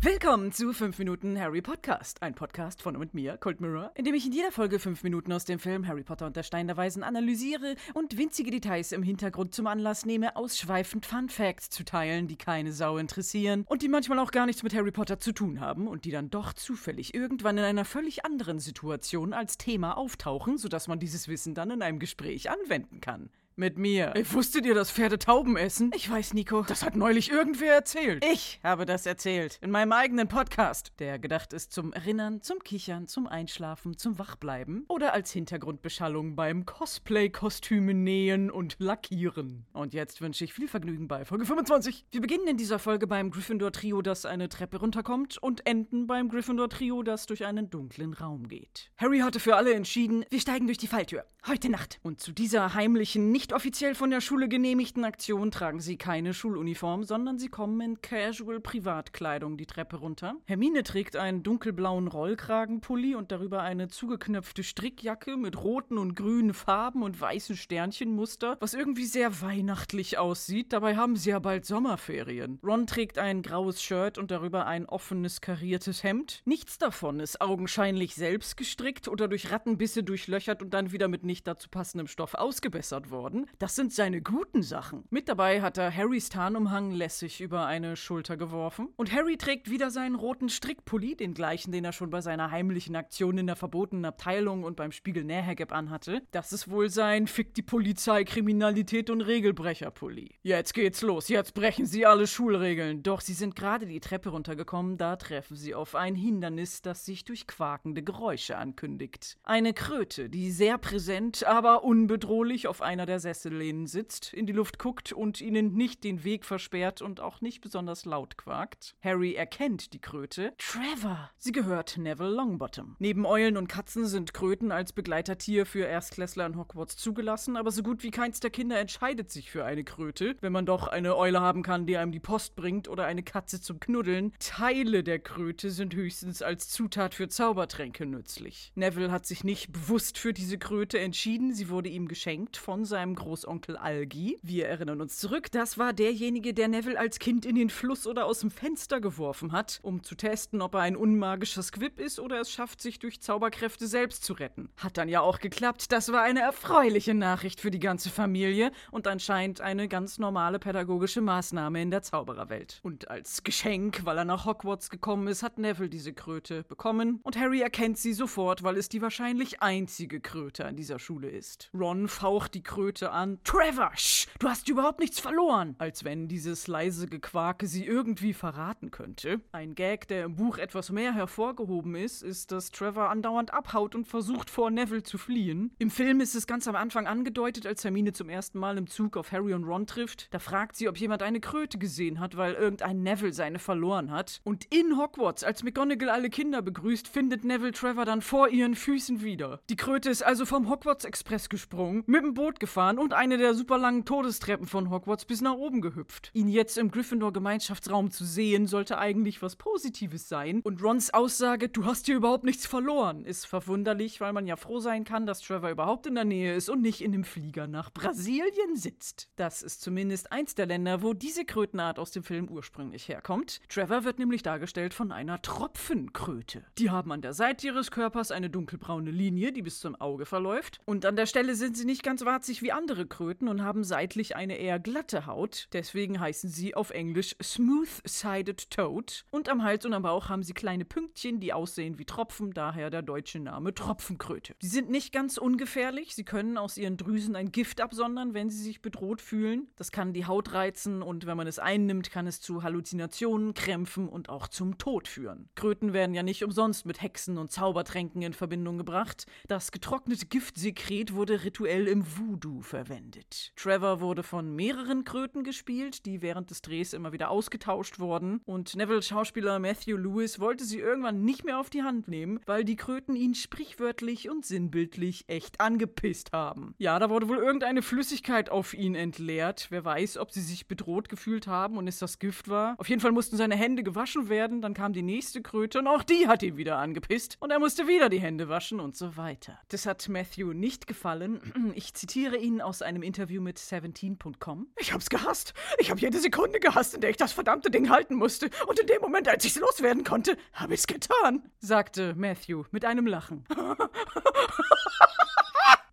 Willkommen zu 5 Minuten Harry Podcast, ein Podcast von und mit mir, Cold Mirror, in dem ich in jeder Folge 5 Minuten aus dem Film Harry Potter und der Stein der Weisen analysiere und winzige Details im Hintergrund zum Anlass nehme, ausschweifend Fun Facts zu teilen, die keine Sau interessieren und die manchmal auch gar nichts mit Harry Potter zu tun haben und die dann doch zufällig irgendwann in einer völlig anderen Situation als Thema auftauchen, sodass man dieses Wissen dann in einem Gespräch anwenden kann. Mit mir. Ey, wusstet ihr, dass Pferde Tauben essen? Ich weiß, Nico. Das hat neulich irgendwer erzählt. Ich habe das erzählt. In meinem eigenen Podcast. Der gedacht ist zum Erinnern, zum Kichern, zum Einschlafen, zum Wachbleiben oder als Hintergrundbeschallung beim Cosplay-Kostüme nähen und lackieren. Und jetzt wünsche ich viel Vergnügen bei Folge 25. Wir beginnen in dieser Folge beim Gryffindor-Trio, das eine Treppe runterkommt und enden beim Gryffindor-Trio, das durch einen dunklen Raum geht. Harry hatte für alle entschieden, wir steigen durch die Falltür. Heute Nacht. Und zu dieser heimlichen, nicht nicht offiziell von der Schule genehmigten Aktion tragen sie keine Schuluniform, sondern sie kommen in Casual Privatkleidung die Treppe runter. Hermine trägt einen dunkelblauen Rollkragenpulli und darüber eine zugeknöpfte Strickjacke mit roten und grünen Farben und weißen Sternchenmuster, was irgendwie sehr weihnachtlich aussieht. Dabei haben sie ja bald Sommerferien. Ron trägt ein graues Shirt und darüber ein offenes kariertes Hemd. Nichts davon ist augenscheinlich selbst gestrickt oder durch Rattenbisse durchlöchert und dann wieder mit nicht dazu passendem Stoff ausgebessert worden worden. Das sind seine guten Sachen. Mit dabei hat er Harrys Tarnumhang lässig über eine Schulter geworfen. Und Harry trägt wieder seinen roten Strickpulli, den gleichen, den er schon bei seiner heimlichen Aktion in der verbotenen Abteilung und beim Spiegel Nähergeb anhatte. Das ist wohl sein Fick die Polizei, Kriminalität und Regelbrecher-Pulli. Jetzt geht's los, jetzt brechen sie alle Schulregeln. Doch sie sind gerade die Treppe runtergekommen, da treffen sie auf ein Hindernis, das sich durch quakende Geräusche ankündigt. Eine Kröte, die sehr präsent, aber unbedrohlich auf einer der Sessellehnen sitzt, in die Luft guckt und ihnen nicht den Weg versperrt und auch nicht besonders laut quakt. Harry erkennt die Kröte. Trevor! Sie gehört Neville Longbottom. Neben Eulen und Katzen sind Kröten als Begleitertier für Erstklässler in Hogwarts zugelassen, aber so gut wie keins der Kinder entscheidet sich für eine Kröte, wenn man doch eine Eule haben kann, die einem die Post bringt oder eine Katze zum Knuddeln. Teile der Kröte sind höchstens als Zutat für Zaubertränke nützlich. Neville hat sich nicht bewusst für diese Kröte entschieden, sie wurde ihm geschenkt von seinem seinem Großonkel Algi. Wir erinnern uns zurück, das war derjenige, der Neville als Kind in den Fluss oder aus dem Fenster geworfen hat, um zu testen, ob er ein unmagischer Squib ist oder es schafft, sich durch Zauberkräfte selbst zu retten. Hat dann ja auch geklappt. Das war eine erfreuliche Nachricht für die ganze Familie und anscheinend eine ganz normale pädagogische Maßnahme in der Zaubererwelt. Und als Geschenk, weil er nach Hogwarts gekommen ist, hat Neville diese Kröte bekommen und Harry erkennt sie sofort, weil es die wahrscheinlich einzige Kröte an dieser Schule ist. Ron faucht die Kröte Leute an. Trevor, sch, du hast überhaupt nichts verloren. Als wenn dieses leise Gequake sie irgendwie verraten könnte. Ein Gag, der im Buch etwas mehr hervorgehoben ist, ist, dass Trevor andauernd abhaut und versucht vor Neville zu fliehen. Im Film ist es ganz am Anfang angedeutet, als Hermine zum ersten Mal im Zug auf Harry und Ron trifft. Da fragt sie, ob jemand eine Kröte gesehen hat, weil irgendein Neville seine verloren hat. Und in Hogwarts, als McGonagall alle Kinder begrüßt, findet Neville Trevor dann vor ihren Füßen wieder. Die Kröte ist also vom Hogwarts Express gesprungen, mit dem Boot gefahren gefahren und eine der super langen Todestreppen von Hogwarts bis nach oben gehüpft. Ihn jetzt im Gryffindor-Gemeinschaftsraum zu sehen, sollte eigentlich was Positives sein. Und Rons Aussage, du hast hier überhaupt nichts verloren, ist verwunderlich, weil man ja froh sein kann, dass Trevor überhaupt in der Nähe ist und nicht in dem Flieger nach Brasilien sitzt. Das ist zumindest eins der Länder, wo diese Krötenart aus dem Film ursprünglich herkommt. Trevor wird nämlich dargestellt von einer Tropfenkröte. Die haben an der Seite ihres Körpers eine dunkelbraune Linie, die bis zum Auge verläuft. Und an der Stelle sind sie nicht ganz warzig wie andere Kröten und haben seitlich eine eher glatte Haut. Deswegen heißen sie auf Englisch Smooth-Sided Toad. Und am Hals und am Bauch haben sie kleine Pünktchen, die aussehen wie Tropfen, daher der deutsche Name Tropfenkröte. Sie sind nicht ganz ungefährlich. Sie können aus ihren Drüsen ein Gift absondern, wenn sie sich bedroht fühlen. Das kann die Haut reizen und wenn man es einnimmt, kann es zu Halluzinationen, Krämpfen und auch zum Tod führen. Kröten werden ja nicht umsonst mit Hexen und Zaubertränken in Verbindung gebracht. Das getrocknete Giftsekret wurde rituell im Voodoo verwendet. Trevor wurde von mehreren Kröten gespielt, die während des Drehs immer wieder ausgetauscht wurden. Und Neville-Schauspieler Matthew Lewis wollte sie irgendwann nicht mehr auf die Hand nehmen, weil die Kröten ihn sprichwörtlich und sinnbildlich echt angepisst haben. Ja, da wurde wohl irgendeine Flüssigkeit auf ihn entleert. Wer weiß, ob sie sich bedroht gefühlt haben und es das Gift war. Auf jeden Fall mussten seine Hände gewaschen werden, dann kam die nächste Kröte und auch die hat ihn wieder angepisst. Und er musste wieder die Hände waschen und so weiter. Das hat Matthew nicht gefallen. Ich zitiere ihn Dean aus einem Interview mit 17.com. Ich hab's gehasst. Ich hab jede Sekunde gehasst, in der ich das verdammte Ding halten musste. Und in dem Moment, als ich's loswerden konnte, hab ich's getan, sagte Matthew mit einem Lachen.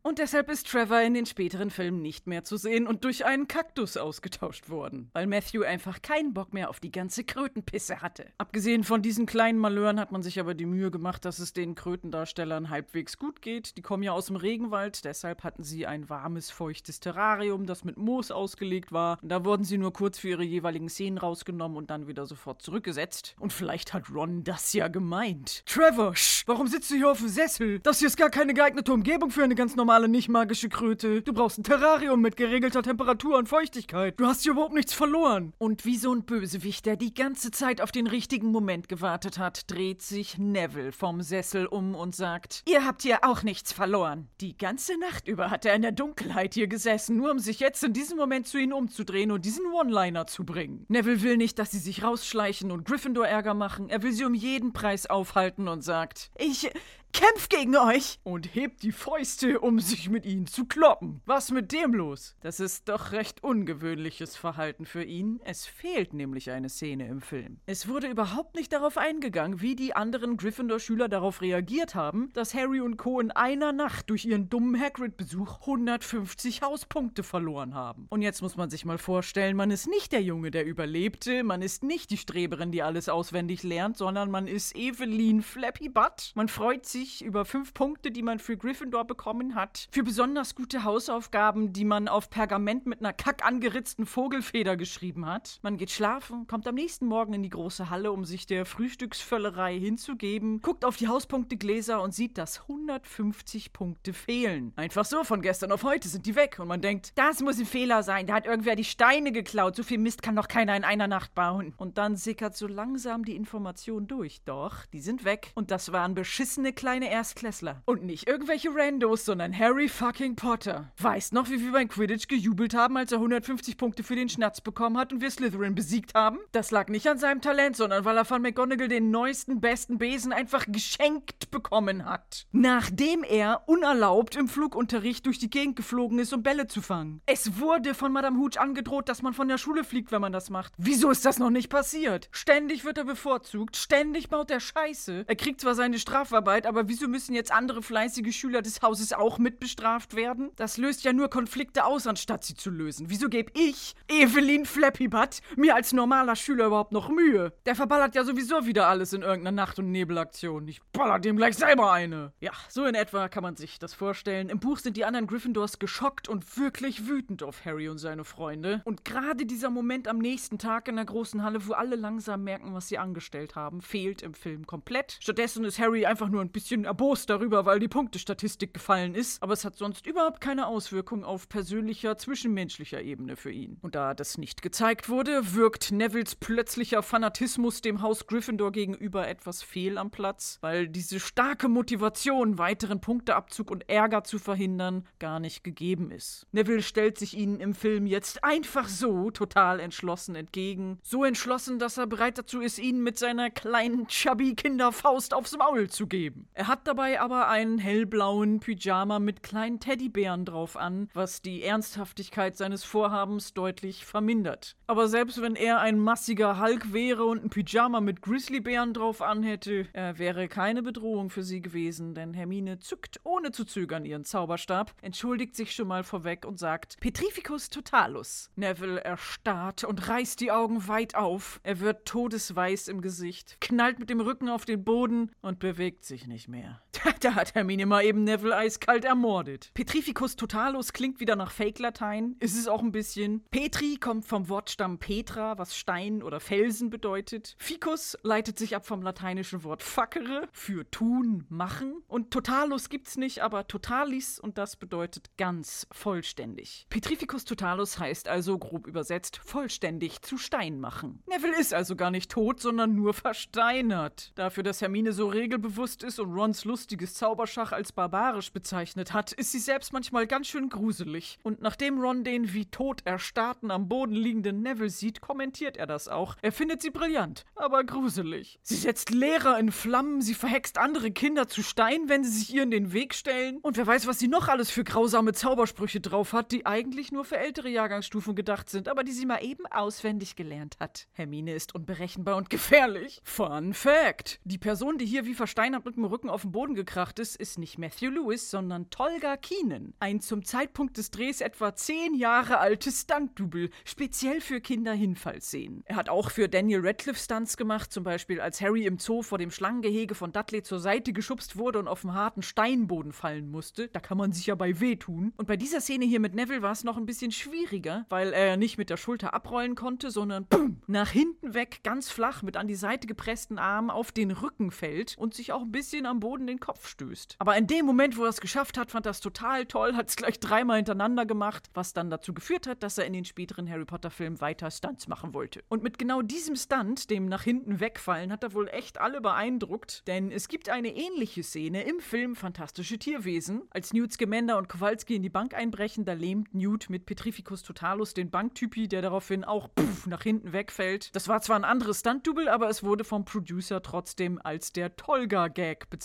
Und deshalb ist Trevor in den späteren Filmen nicht mehr zu sehen und durch einen Kaktus ausgetauscht worden, weil Matthew einfach keinen Bock mehr auf die ganze Krötenpisse hatte. Abgesehen von diesen kleinen Malören hat man sich aber die Mühe gemacht, dass es den Krötendarstellern halbwegs gut geht. Die kommen ja aus dem Regenwald, deshalb hatten sie ein warmes, feuchtes Terrarium, das mit Moos ausgelegt war. Da wurden sie nur kurz für ihre jeweiligen Szenen rausgenommen und dann wieder sofort zurückgesetzt. Und vielleicht hat Ron das ja gemeint. Trevor, sch, warum sitzt du hier auf dem Sessel? Das hier ist gar keine geeignete Umgebung für eine ganz normale normale, nicht magische Kröte. Du brauchst ein Terrarium mit geregelter Temperatur und Feuchtigkeit. Du hast hier überhaupt nichts verloren. Und wie so ein Bösewicht, der die ganze Zeit auf den richtigen Moment gewartet hat, dreht sich Neville vom Sessel um und sagt: Ihr habt hier auch nichts verloren. Die ganze Nacht über hat er in der Dunkelheit hier gesessen, nur um sich jetzt in diesem Moment zu ihnen umzudrehen und diesen One-Liner zu bringen. Neville will nicht, dass sie sich rausschleichen und Gryffindor Ärger machen. Er will sie um jeden Preis aufhalten und sagt: Ich. Kämpft gegen euch! Und hebt die Fäuste, um sich mit ihnen zu kloppen. Was mit dem los? Das ist doch recht ungewöhnliches Verhalten für ihn. Es fehlt nämlich eine Szene im Film. Es wurde überhaupt nicht darauf eingegangen, wie die anderen Gryffindor-Schüler darauf reagiert haben, dass Harry und Co. in einer Nacht durch ihren dummen Hagrid-Besuch 150 Hauspunkte verloren haben. Und jetzt muss man sich mal vorstellen, man ist nicht der Junge, der überlebte, man ist nicht die Streberin, die alles auswendig lernt, sondern man ist Evelyn Flappy Butt. Man freut sich sich über fünf Punkte, die man für Gryffindor bekommen hat, für besonders gute Hausaufgaben, die man auf Pergament mit einer kack angeritzten Vogelfeder geschrieben hat. Man geht schlafen, kommt am nächsten Morgen in die große Halle, um sich der Frühstücksvöllerei hinzugeben, guckt auf die Hauspunktegläser und sieht, dass 150 Punkte fehlen. Einfach so, von gestern auf heute sind die weg und man denkt, das muss ein Fehler sein, da hat irgendwer die Steine geklaut, so viel Mist kann doch keiner in einer Nacht bauen. Und dann sickert so langsam die Information durch. Doch, die sind weg und das waren beschissene kleine kleine Erstklässler. Und nicht irgendwelche Randos, sondern Harry fucking Potter. Weißt noch, wie wir beim Quidditch gejubelt haben, als er 150 Punkte für den Schnatz bekommen hat und wir Slytherin besiegt haben? Das lag nicht an seinem Talent, sondern weil er von McGonagall den neuesten, besten Besen einfach geschenkt bekommen hat. Nachdem er unerlaubt im Flugunterricht durch die Gegend geflogen ist, um Bälle zu fangen. Es wurde von Madame Hooch angedroht, dass man von der Schule fliegt, wenn man das macht. Wieso ist das noch nicht passiert? Ständig wird er bevorzugt, ständig baut er Scheiße. Er kriegt zwar seine Strafarbeit, aber aber wieso müssen jetzt andere fleißige Schüler des Hauses auch mit bestraft werden? Das löst ja nur Konflikte aus, anstatt sie zu lösen. Wieso gebe ich, Evelyn Flappybutt, mir als normaler Schüler überhaupt noch Mühe? Der verballert ja sowieso wieder alles in irgendeiner Nacht- und Nebelaktion. Ich baller dem gleich selber eine. Ja, so in etwa kann man sich das vorstellen. Im Buch sind die anderen Gryffindors geschockt und wirklich wütend auf Harry und seine Freunde. Und gerade dieser Moment am nächsten Tag in der großen Halle, wo alle langsam merken, was sie angestellt haben, fehlt im Film komplett. Stattdessen ist Harry einfach nur ein bisschen bisschen erbost darüber, weil die Punktestatistik gefallen ist, aber es hat sonst überhaupt keine Auswirkung auf persönlicher, zwischenmenschlicher Ebene für ihn. Und da das nicht gezeigt wurde, wirkt Nevilles plötzlicher Fanatismus dem Haus Gryffindor gegenüber etwas fehl am Platz, weil diese starke Motivation, weiteren Punkteabzug und Ärger zu verhindern, gar nicht gegeben ist. Neville stellt sich ihnen im Film jetzt einfach so total entschlossen entgegen. So entschlossen, dass er bereit dazu ist, ihnen mit seiner kleinen chubby Kinderfaust aufs Maul zu geben. Er hat dabei aber einen hellblauen Pyjama mit kleinen Teddybären drauf an, was die Ernsthaftigkeit seines Vorhabens deutlich vermindert. Aber selbst wenn er ein massiger Hulk wäre und ein Pyjama mit Grizzlybären drauf anhätte, er wäre keine Bedrohung für sie gewesen, denn Hermine zückt ohne zu zögern ihren Zauberstab, entschuldigt sich schon mal vorweg und sagt Petrificus totalus. Neville erstarrt und reißt die Augen weit auf. Er wird todesweiß im Gesicht, knallt mit dem Rücken auf den Boden und bewegt sich nicht mehr. Da hat Hermine mal eben Neville eiskalt ermordet. Petrificus totalus klingt wieder nach Fake-Latein. Ist es auch ein bisschen. Petri kommt vom Wortstamm Petra, was Stein oder Felsen bedeutet. Ficus leitet sich ab vom lateinischen Wort faccere für tun, machen. Und totalus gibt's nicht, aber totalis und das bedeutet ganz, vollständig. Petrificus totalus heißt also grob übersetzt vollständig zu Stein machen. Neville ist also gar nicht tot, sondern nur versteinert. Dafür, dass Hermine so regelbewusst ist und Rons lustiges Zauberschach als barbarisch bezeichnet hat, ist sie selbst manchmal ganz schön gruselig. Und nachdem Ron den wie tot erstarrten am Boden liegenden Neville sieht, kommentiert er das auch. Er findet sie brillant, aber gruselig. Sie setzt Lehrer in Flammen, sie verhext andere Kinder zu Stein, wenn sie sich ihr in den Weg stellen. Und wer weiß, was sie noch alles für grausame Zaubersprüche drauf hat, die eigentlich nur für ältere Jahrgangsstufen gedacht sind, aber die sie mal eben auswendig gelernt hat. Hermine ist unberechenbar und gefährlich. Fun Fact: Die Person, die hier wie versteinert mit dem Rücken auf den Boden gekracht ist, ist nicht Matthew Lewis, sondern Tolga Keenan. Ein zum Zeitpunkt des Drehs etwa zehn Jahre altes Stunt-Double, speziell für Kinder-Hinfallszenen. Er hat auch für Daniel Radcliffe Stunts gemacht, zum Beispiel als Harry im Zoo vor dem Schlangengehege von Dudley zur Seite geschubst wurde und auf den harten Steinboden fallen musste. Da kann man sich ja bei wehtun. Und bei dieser Szene hier mit Neville war es noch ein bisschen schwieriger, weil er nicht mit der Schulter abrollen konnte, sondern boom, nach hinten weg, ganz flach, mit an die Seite gepressten Armen auf den Rücken fällt und sich auch ein bisschen am Boden den Kopf stößt. Aber in dem Moment, wo er es geschafft hat, fand er es total toll, hat es gleich dreimal hintereinander gemacht, was dann dazu geführt hat, dass er in den späteren Harry Potter-Filmen weiter Stunts machen wollte. Und mit genau diesem Stunt, dem nach hinten wegfallen, hat er wohl echt alle beeindruckt, denn es gibt eine ähnliche Szene im Film Fantastische Tierwesen. Als Newt Scamander und Kowalski in die Bank einbrechen, da lähmt Newt mit Petrificus Totalus den Banktypi, der daraufhin auch pff, nach hinten wegfällt. Das war zwar ein anderes Stunt-Double, aber es wurde vom Producer trotzdem als der Tolga-Gag bezeichnet.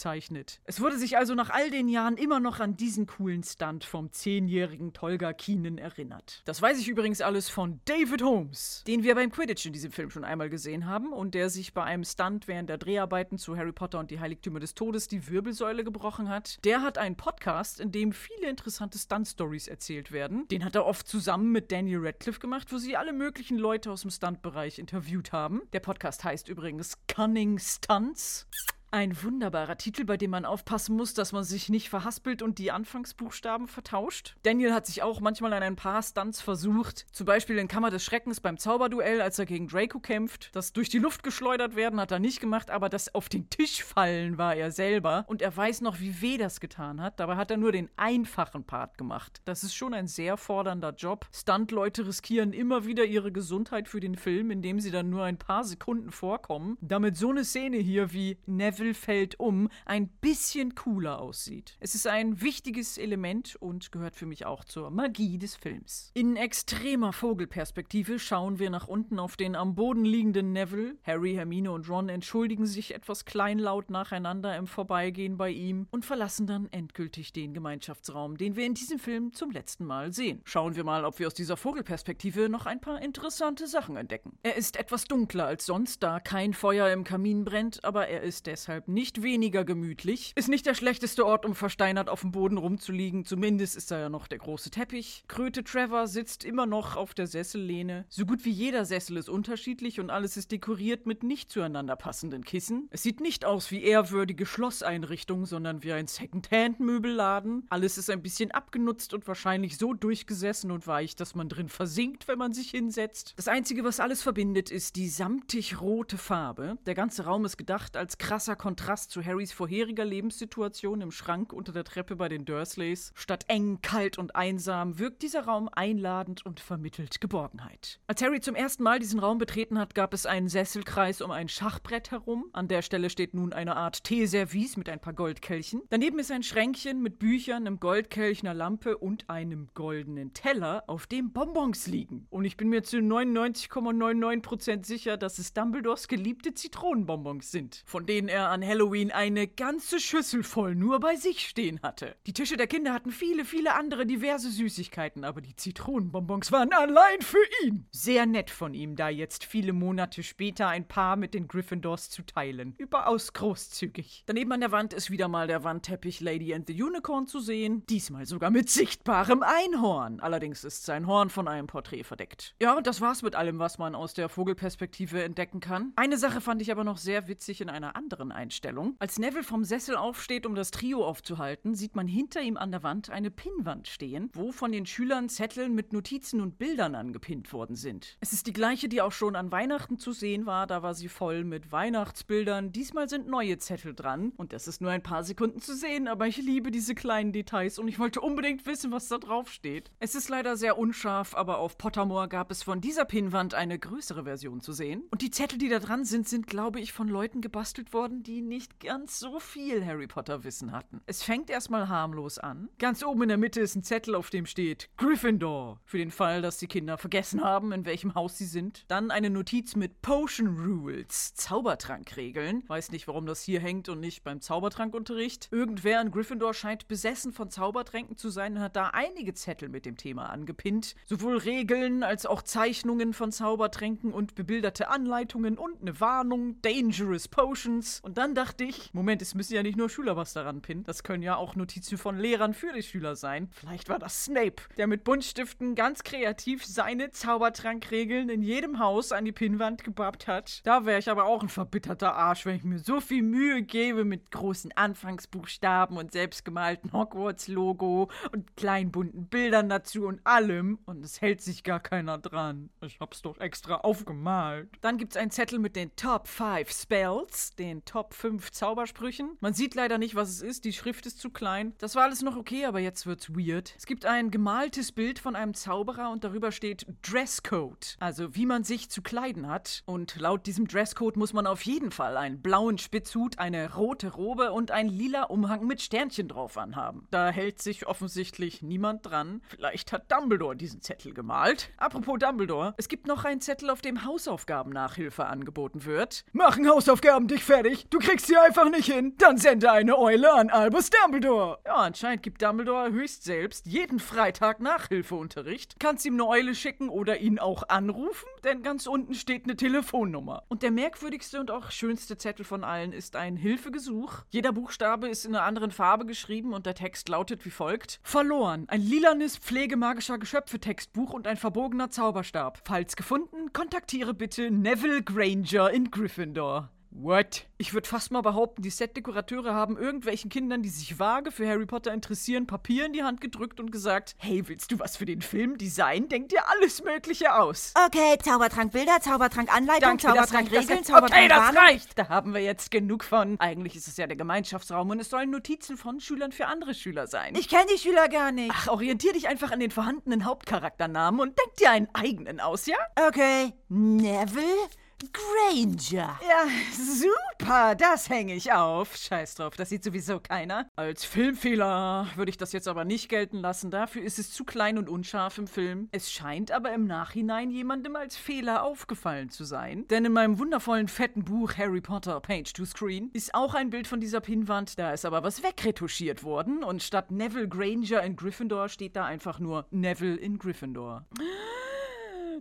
Es wurde sich also nach all den Jahren immer noch an diesen coolen Stunt vom zehnjährigen Tolga Keenan erinnert. Das weiß ich übrigens alles von David Holmes, den wir beim Quidditch in diesem Film schon einmal gesehen haben und der sich bei einem Stunt während der Dreharbeiten zu Harry Potter und die Heiligtümer des Todes die Wirbelsäule gebrochen hat. Der hat einen Podcast, in dem viele interessante Stunt-Stories erzählt werden. Den hat er oft zusammen mit Daniel Radcliffe gemacht, wo sie alle möglichen Leute aus dem Stunt-Bereich interviewt haben. Der Podcast heißt übrigens Cunning Stunts. Ein wunderbarer Titel, bei dem man aufpassen muss, dass man sich nicht verhaspelt und die Anfangsbuchstaben vertauscht. Daniel hat sich auch manchmal an ein paar Stunts versucht. Zum Beispiel in Kammer des Schreckens beim Zauberduell, als er gegen Draco kämpft. Das durch die Luft geschleudert werden hat er nicht gemacht, aber das auf den Tisch fallen war er selber. Und er weiß noch, wie weh das getan hat. Dabei hat er nur den einfachen Part gemacht. Das ist schon ein sehr fordernder Job. Stunt-Leute riskieren immer wieder ihre Gesundheit für den Film, indem sie dann nur ein paar Sekunden vorkommen. Damit so eine Szene hier wie Neville fällt um ein bisschen cooler aussieht. Es ist ein wichtiges Element und gehört für mich auch zur Magie des Films. In extremer Vogelperspektive schauen wir nach unten auf den am Boden liegenden Neville. Harry, Hermine und Ron entschuldigen sich etwas kleinlaut nacheinander im Vorbeigehen bei ihm und verlassen dann endgültig den Gemeinschaftsraum, den wir in diesem Film zum letzten Mal sehen. Schauen wir mal, ob wir aus dieser Vogelperspektive noch ein paar interessante Sachen entdecken. Er ist etwas dunkler als sonst, da kein Feuer im Kamin brennt, aber er ist deshalb deshalb nicht weniger gemütlich. Ist nicht der schlechteste Ort, um versteinert auf dem Boden rumzuliegen. Zumindest ist da ja noch der große Teppich. Kröte Trevor sitzt immer noch auf der Sessellehne. So gut wie jeder Sessel ist unterschiedlich und alles ist dekoriert mit nicht zueinander passenden Kissen. Es sieht nicht aus wie ehrwürdige Schlosseinrichtungen, sondern wie ein Second-Hand-Möbelladen. Alles ist ein bisschen abgenutzt und wahrscheinlich so durchgesessen und weich, dass man drin versinkt, wenn man sich hinsetzt. Das Einzige, was alles verbindet, ist die samtig rote Farbe. Der ganze Raum ist gedacht als krasser Kontrast zu Harrys vorheriger Lebenssituation im Schrank unter der Treppe bei den Dursleys. Statt eng, kalt und einsam wirkt dieser Raum einladend und vermittelt Geborgenheit. Als Harry zum ersten Mal diesen Raum betreten hat, gab es einen Sesselkreis um ein Schachbrett herum. An der Stelle steht nun eine Art Teeservice mit ein paar Goldkelchen. Daneben ist ein Schränkchen mit Büchern, einem Goldkelch, einer Lampe und einem goldenen Teller, auf dem Bonbons liegen. Und ich bin mir zu 99,99% sicher, dass es Dumbledores geliebte Zitronenbonbons sind, von denen er an Halloween eine ganze Schüssel voll nur bei sich stehen hatte. Die Tische der Kinder hatten viele, viele andere diverse Süßigkeiten, aber die Zitronenbonbons waren allein für ihn. Sehr nett von ihm, da jetzt viele Monate später ein Paar mit den Gryffindors zu teilen. Überaus großzügig. Daneben an der Wand ist wieder mal der Wandteppich Lady and the Unicorn zu sehen, diesmal sogar mit sichtbarem Einhorn. Allerdings ist sein Horn von einem Porträt verdeckt. Ja, und das war's mit allem, was man aus der Vogelperspektive entdecken kann. Eine Sache fand ich aber noch sehr witzig in einer anderen Einstellung. Als Neville vom Sessel aufsteht, um das Trio aufzuhalten, sieht man hinter ihm an der Wand eine Pinnwand stehen, wo von den Schülern Zettel mit Notizen und Bildern angepinnt worden sind. Es ist die gleiche, die auch schon an Weihnachten zu sehen war, da war sie voll mit Weihnachtsbildern. Diesmal sind neue Zettel dran und das ist nur ein paar Sekunden zu sehen, aber ich liebe diese kleinen Details und ich wollte unbedingt wissen, was da drauf steht. Es ist leider sehr unscharf, aber auf Pottermore gab es von dieser Pinnwand eine größere Version zu sehen. Und die Zettel, die da dran sind, sind, glaube ich, von Leuten gebastelt worden, die nicht ganz so viel Harry Potter Wissen hatten. Es fängt erstmal harmlos an. Ganz oben in der Mitte ist ein Zettel, auf dem steht Gryffindor. Für den Fall, dass die Kinder vergessen haben, in welchem Haus sie sind. Dann eine Notiz mit Potion Rules, Zaubertrankregeln. Weiß nicht, warum das hier hängt und nicht beim Zaubertrankunterricht. Irgendwer in Gryffindor scheint besessen von Zaubertränken zu sein und hat da einige Zettel mit dem Thema angepinnt. Sowohl Regeln als auch Zeichnungen von Zaubertränken und bebilderte Anleitungen und eine Warnung, Dangerous Potions. Und dann dachte ich, Moment, es müssen ja nicht nur Schüler was daran pinnen. Das können ja auch Notizen von Lehrern für die Schüler sein. Vielleicht war das Snape, der mit Buntstiften ganz kreativ seine Zaubertrankregeln in jedem Haus an die Pinnwand gebappt hat. Da wäre ich aber auch ein verbitterter Arsch, wenn ich mir so viel Mühe gebe mit großen Anfangsbuchstaben und selbstgemalten Hogwarts-Logo und kleinen bunten Bildern dazu und allem. Und es hält sich gar keiner dran. Ich hab's doch extra aufgemalt. Dann gibt's einen Zettel mit den Top 5 Spells, den Top 5 Zaubersprüchen. Man sieht leider nicht, was es ist. Die Schrift ist zu klein. Das war alles noch okay, aber jetzt wird's weird. Es gibt ein gemaltes Bild von einem Zauberer und darüber steht Dresscode. Also wie man sich zu kleiden hat. Und laut diesem Dresscode muss man auf jeden Fall einen blauen Spitzhut, eine rote Robe und einen lila Umhang mit Sternchen drauf anhaben. Da hält sich offensichtlich niemand dran. Vielleicht hat Dumbledore diesen Zettel gemalt. Apropos Dumbledore, es gibt noch einen Zettel, auf dem Hausaufgaben-Nachhilfe angeboten wird. Machen Hausaufgaben dich fertig. Du kriegst sie einfach nicht hin. Dann sende eine Eule an Albus Dumbledore. Ja, anscheinend gibt Dumbledore höchst selbst jeden Freitag Nachhilfeunterricht. Kannst ihm eine Eule schicken oder ihn auch anrufen, denn ganz unten steht eine Telefonnummer. Und der merkwürdigste und auch schönste Zettel von allen ist ein Hilfegesuch. Jeder Buchstabe ist in einer anderen Farbe geschrieben und der Text lautet wie folgt: Verloren. Ein lilanes Pflegemagischer Geschöpfe-Textbuch und ein verbogener Zauberstab. Falls gefunden, kontaktiere bitte Neville Granger in Gryffindor. What? Ich würde fast mal behaupten, die Setdekorateure haben irgendwelchen Kindern, die sich vage für Harry Potter interessieren, Papier in die Hand gedrückt und gesagt: Hey, willst du was für den Film designen? Denk dir alles Mögliche aus. Okay, Zaubertrankbilder, Zaubertrankanleitung, Zaubertrankregeln, reicht. Okay, das reicht. Da haben wir jetzt genug von. Eigentlich ist es ja der Gemeinschaftsraum und es sollen Notizen von Schülern für andere Schüler sein. Ich kenne die Schüler gar nicht. Ach, orientier dich einfach an den vorhandenen Hauptcharakternamen und denk dir einen eigenen aus, ja? Okay, Neville Granger. Ja, super, das hänge ich auf. Scheiß drauf, das sieht sowieso keiner. Als Filmfehler würde ich das jetzt aber nicht gelten lassen. Dafür ist es zu klein und unscharf im Film. Es scheint aber im Nachhinein jemandem als Fehler aufgefallen zu sein. Denn in meinem wundervollen fetten Buch Harry Potter Page to Screen ist auch ein Bild von dieser Pinnwand. Da ist aber was wegretuschiert worden und statt Neville Granger in Gryffindor steht da einfach nur Neville in Gryffindor.